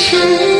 是。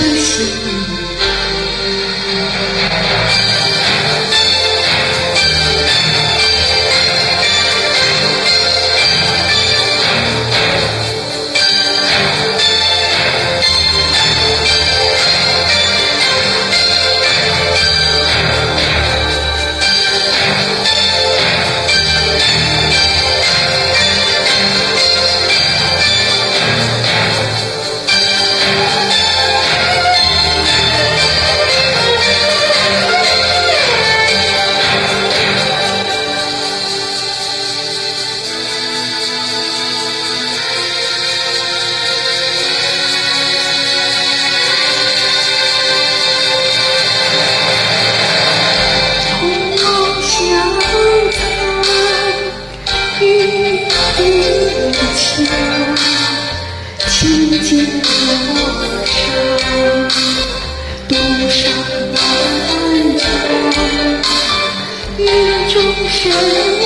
可是 shoes.